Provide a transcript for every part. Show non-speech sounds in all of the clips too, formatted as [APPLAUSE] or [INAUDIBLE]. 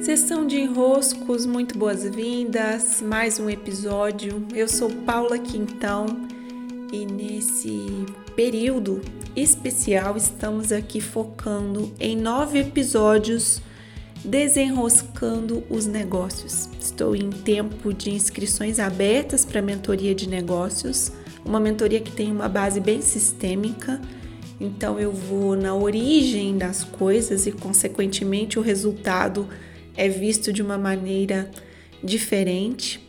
Sessão de enroscos, muito boas-vindas. Mais um episódio. Eu sou Paula Quintão e nesse período especial estamos aqui focando em nove episódios desenroscando os negócios. Estou em tempo de inscrições abertas para mentoria de negócios, uma mentoria que tem uma base bem sistêmica. Então eu vou na origem das coisas e consequentemente o resultado é visto de uma maneira diferente.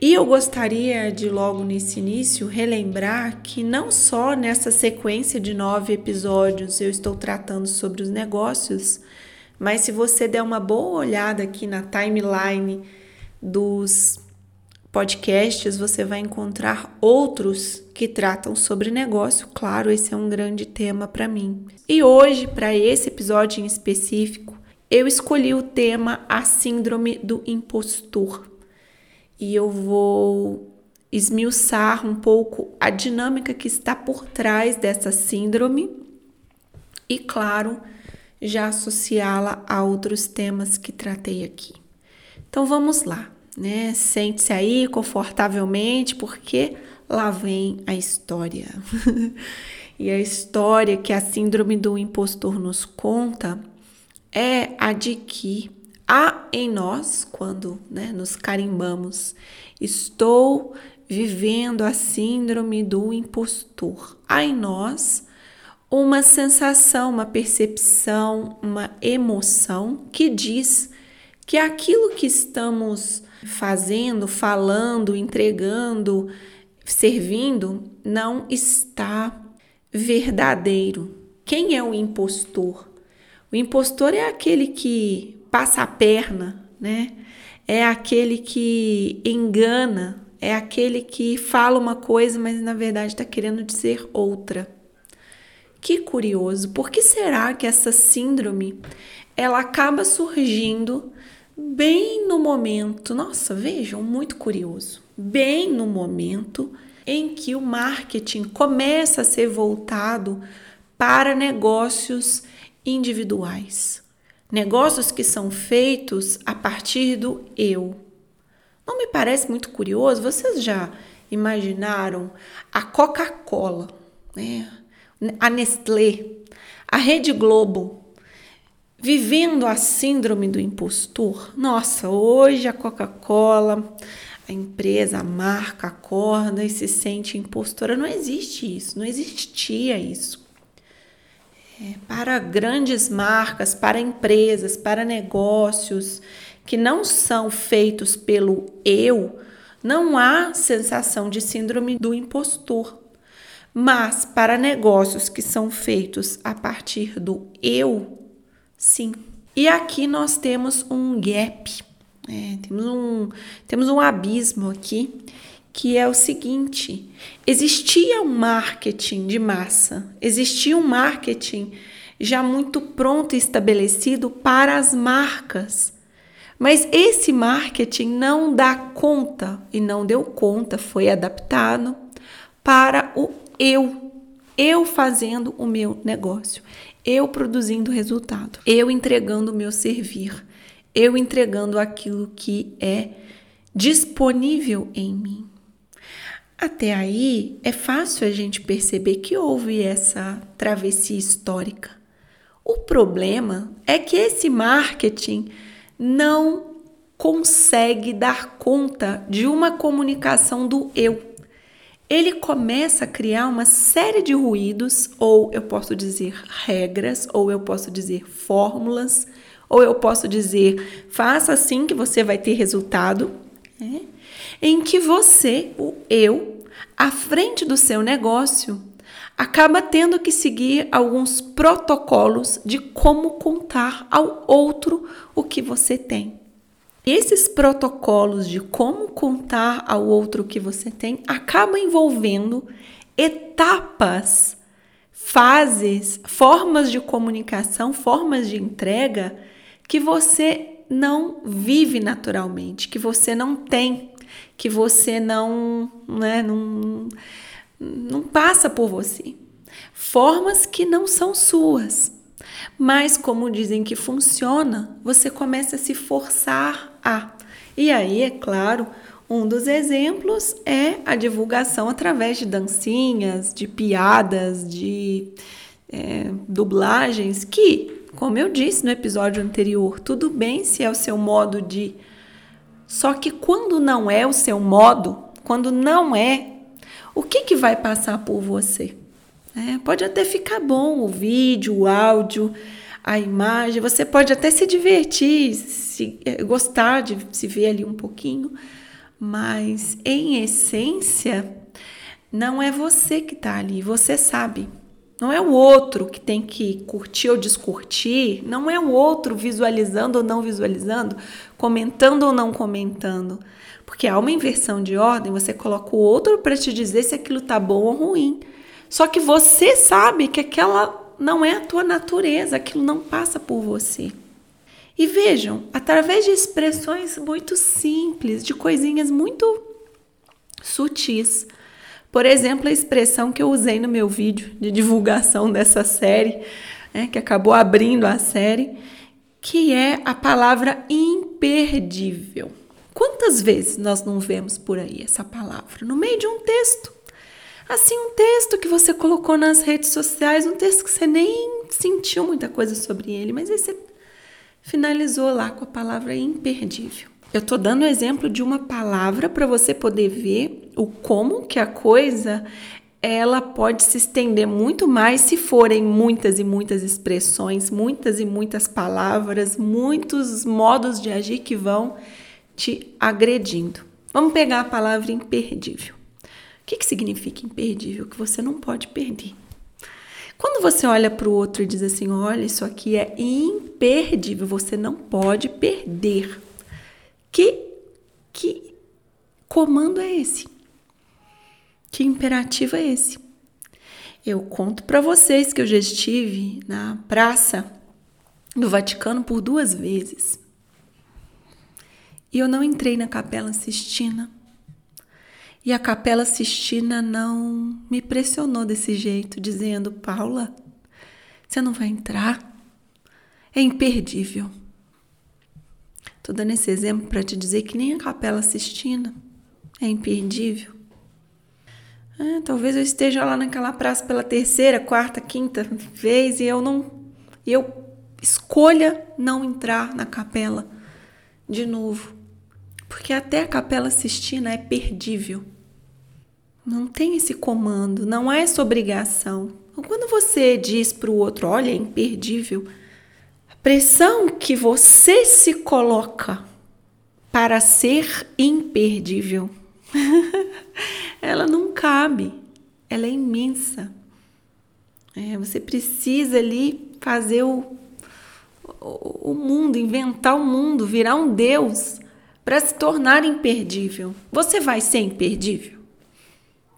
E eu gostaria de, logo nesse início, relembrar que não só nessa sequência de nove episódios eu estou tratando sobre os negócios, mas se você der uma boa olhada aqui na timeline dos podcasts, você vai encontrar outros que tratam sobre negócio. Claro, esse é um grande tema para mim. E hoje, para esse episódio em específico, eu escolhi o tema A Síndrome do Impostor e eu vou esmiuçar um pouco a dinâmica que está por trás dessa síndrome e, claro, já associá-la a outros temas que tratei aqui. Então vamos lá, né? Sente-se aí confortavelmente, porque lá vem a história. [LAUGHS] e a história que a síndrome do impostor nos conta é a de que há em nós, quando né, nos carimbamos, estou vivendo a síndrome do impostor. Há em nós uma sensação, uma percepção, uma emoção que diz que aquilo que estamos fazendo, falando, entregando, servindo não está verdadeiro. Quem é o impostor? O impostor é aquele que passa a perna, né? É aquele que engana, é aquele que fala uma coisa, mas na verdade está querendo dizer outra. Que curioso, por que será que essa síndrome ela acaba surgindo bem no momento? Nossa, vejam, muito curioso. Bem no momento em que o marketing começa a ser voltado para negócios individuais. Negócios que são feitos a partir do eu. Não me parece muito curioso? Vocês já imaginaram a Coca-Cola, né? a Nestlé, a Rede Globo vivendo a síndrome do impostor? Nossa, hoje a Coca-Cola, a empresa, a marca acorda e se sente impostora. Não existe isso, não existia isso. Para grandes marcas, para empresas, para negócios que não são feitos pelo eu, não há sensação de síndrome do impostor. Mas para negócios que são feitos a partir do eu, sim. E aqui nós temos um gap, é, temos, um, temos um abismo aqui que é o seguinte: existia um marketing de massa, existia um marketing já muito pronto e estabelecido para as marcas. Mas esse marketing não dá conta e não deu conta, foi adaptado para o eu, eu fazendo o meu negócio, eu produzindo resultado, eu entregando o meu servir, eu entregando aquilo que é disponível em mim. Até aí é fácil a gente perceber que houve essa travessia histórica. O problema é que esse marketing não consegue dar conta de uma comunicação do eu. Ele começa a criar uma série de ruídos, ou eu posso dizer regras, ou eu posso dizer fórmulas, ou eu posso dizer faça assim que você vai ter resultado. Né? em que você, o eu, à frente do seu negócio, acaba tendo que seguir alguns protocolos de como contar ao outro o que você tem. Esses protocolos de como contar ao outro o que você tem acabam envolvendo etapas, fases, formas de comunicação, formas de entrega que você não vive naturalmente, que você não tem que você não, né, não, não passa por você. Formas que não são suas. Mas como dizem que funciona, você começa a se forçar a. E aí, é claro, um dos exemplos é a divulgação através de dancinhas, de piadas, de é, dublagens, que, como eu disse no episódio anterior, tudo bem se é o seu modo de. Só que quando não é o seu modo, quando não é, o que, que vai passar por você? É, pode até ficar bom o vídeo, o áudio, a imagem, você pode até se divertir, se, é, gostar de se ver ali um pouquinho, mas em essência, não é você que está ali, você sabe. Não é o outro que tem que curtir ou descurtir, não é o outro visualizando ou não visualizando, comentando ou não comentando. Porque há uma inversão de ordem, você coloca o outro para te dizer se aquilo tá bom ou ruim. Só que você sabe que aquela não é a tua natureza, aquilo não passa por você. E vejam, através de expressões muito simples, de coisinhas muito sutis. Por exemplo, a expressão que eu usei no meu vídeo de divulgação [LAUGHS] dessa série, né, que acabou abrindo a série, que é a palavra imperdível. Quantas vezes nós não vemos por aí essa palavra? No meio de um texto. Assim, um texto que você colocou nas redes sociais, um texto que você nem sentiu muita coisa sobre ele, mas aí você finalizou lá com a palavra imperdível. Eu estou dando o exemplo de uma palavra para você poder ver o como que a coisa ela pode se estender muito mais se forem muitas e muitas expressões, muitas e muitas palavras, muitos modos de agir que vão te agredindo. Vamos pegar a palavra imperdível. O que, que significa imperdível? Que você não pode perder. Quando você olha para o outro e diz assim: olha, isso aqui é imperdível, você não pode perder. Que, que comando é esse? Que imperativo é esse? Eu conto para vocês que eu já estive na praça do Vaticano por duas vezes. E eu não entrei na Capela Sistina. E a Capela Sistina não me pressionou desse jeito, dizendo: Paula, você não vai entrar? É imperdível. Estou dando esse exemplo para te dizer que nem a Capela Sistina é imperdível. É, talvez eu esteja lá naquela praça pela terceira, quarta, quinta vez e eu não. Eu escolha não entrar na capela de novo. Porque até a Capela Sistina é perdível. Não tem esse comando, não é essa obrigação. Quando você diz para o outro, olha, é imperdível, pressão que você se coloca para ser imperdível, [LAUGHS] ela não cabe, ela é imensa. É, você precisa ali fazer o, o, o mundo, inventar o mundo, virar um Deus para se tornar imperdível. Você vai ser imperdível?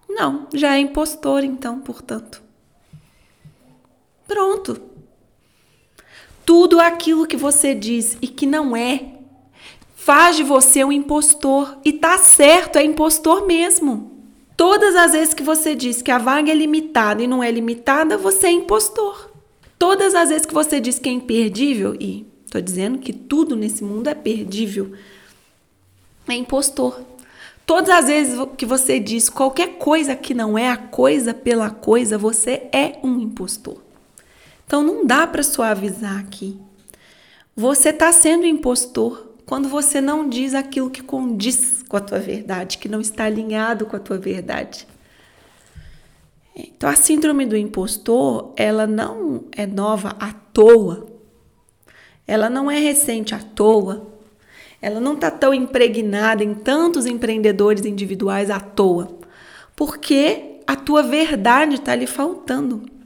Não, já é impostor, então, portanto. Pronto. Tudo aquilo que você diz e que não é, faz de você um impostor. E tá certo, é impostor mesmo. Todas as vezes que você diz que a vaga é limitada e não é limitada, você é impostor. Todas as vezes que você diz que é imperdível, e tô dizendo que tudo nesse mundo é perdível, é impostor. Todas as vezes que você diz qualquer coisa que não é a coisa pela coisa, você é um impostor. Então não dá para suavizar aqui. Você está sendo impostor quando você não diz aquilo que condiz com a tua verdade, que não está alinhado com a tua verdade. Então a síndrome do impostor, ela não é nova à toa. Ela não é recente à toa. Ela não está tão impregnada em tantos empreendedores individuais à toa, porque a tua verdade está lhe faltando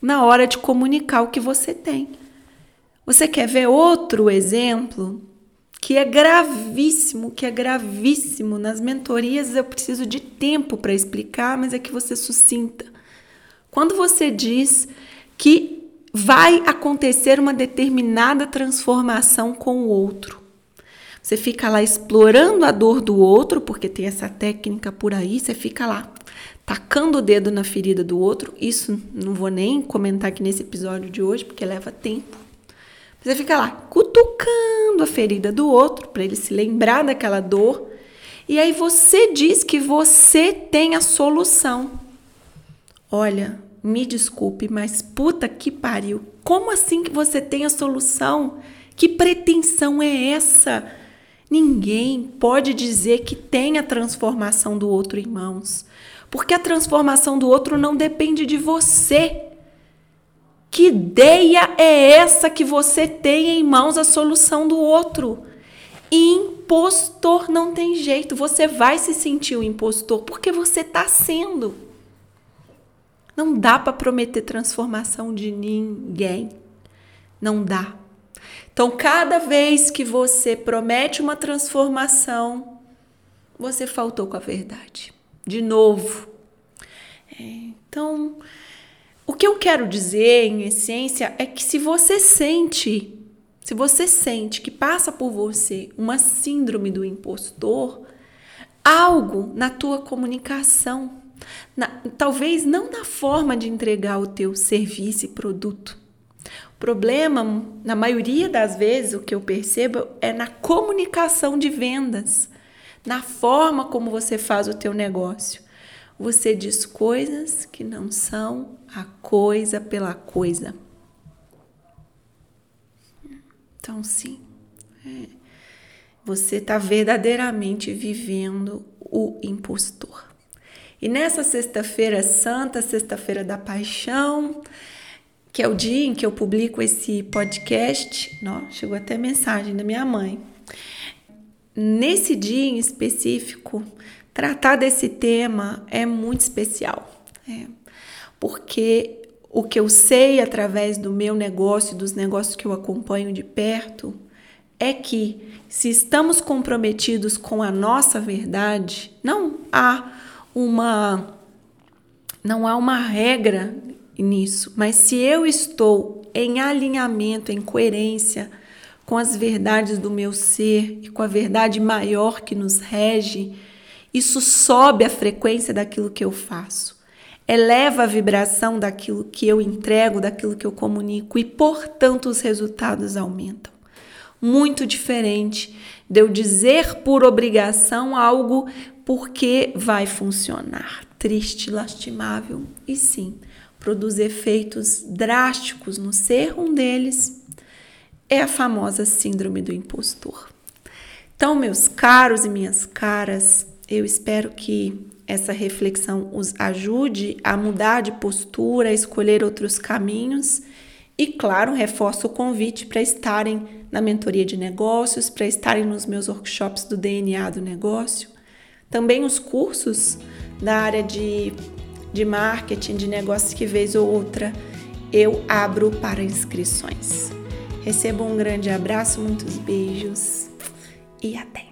na hora de comunicar o que você tem. Você quer ver outro exemplo que é gravíssimo, que é gravíssimo. Nas mentorias eu preciso de tempo para explicar, mas é que você sucinta. Quando você diz que vai acontecer uma determinada transformação com o outro, você fica lá explorando a dor do outro, porque tem essa técnica por aí, você fica lá tacando o dedo na ferida do outro. Isso não vou nem comentar aqui nesse episódio de hoje, porque leva tempo. Você fica lá cutucando a ferida do outro para ele se lembrar daquela dor. E aí você diz que você tem a solução. Olha, me desculpe, mas puta que pariu. Como assim que você tem a solução? Que pretensão é essa? Ninguém pode dizer que tem a transformação do outro em mãos, porque a transformação do outro não depende de você. Que ideia é essa que você tem em mãos a solução do outro? Impostor não tem jeito, você vai se sentir o um impostor porque você está sendo. Não dá para prometer transformação de ninguém. Não dá. Então, cada vez que você promete uma transformação, você faltou com a verdade. De novo. É, então, o que eu quero dizer, em essência, é que se você sente, se você sente que passa por você uma síndrome do impostor, algo na tua comunicação, na, talvez não na forma de entregar o teu serviço e produto, problema, na maioria das vezes, o que eu percebo é na comunicação de vendas, na forma como você faz o teu negócio. Você diz coisas que não são a coisa pela coisa. Então, sim, é, você está verdadeiramente vivendo o impostor. E nessa sexta-feira santa, sexta-feira da paixão, que é o dia em que eu publico esse podcast. Não, chegou até mensagem da minha mãe. Nesse dia em específico, tratar desse tema é muito especial, é, porque o que eu sei através do meu negócio, dos negócios que eu acompanho de perto, é que se estamos comprometidos com a nossa verdade, não há uma não há uma regra nisso, mas se eu estou em alinhamento, em coerência com as verdades do meu ser e com a verdade maior que nos rege, isso sobe a frequência daquilo que eu faço, eleva a vibração daquilo que eu entrego, daquilo que eu comunico e, portanto, os resultados aumentam. Muito diferente de eu dizer por obrigação algo porque vai funcionar. Triste, lastimável e sim, produz efeitos drásticos no ser, um deles é a famosa síndrome do impostor. Então, meus caros e minhas caras, eu espero que essa reflexão os ajude a mudar de postura, a escolher outros caminhos e, claro, reforço o convite para estarem na mentoria de negócios, para estarem nos meus workshops do DNA do negócio, também os cursos da área de de marketing, de negócios que vez ou outra eu abro para inscrições. Receba um grande abraço, muitos beijos e até!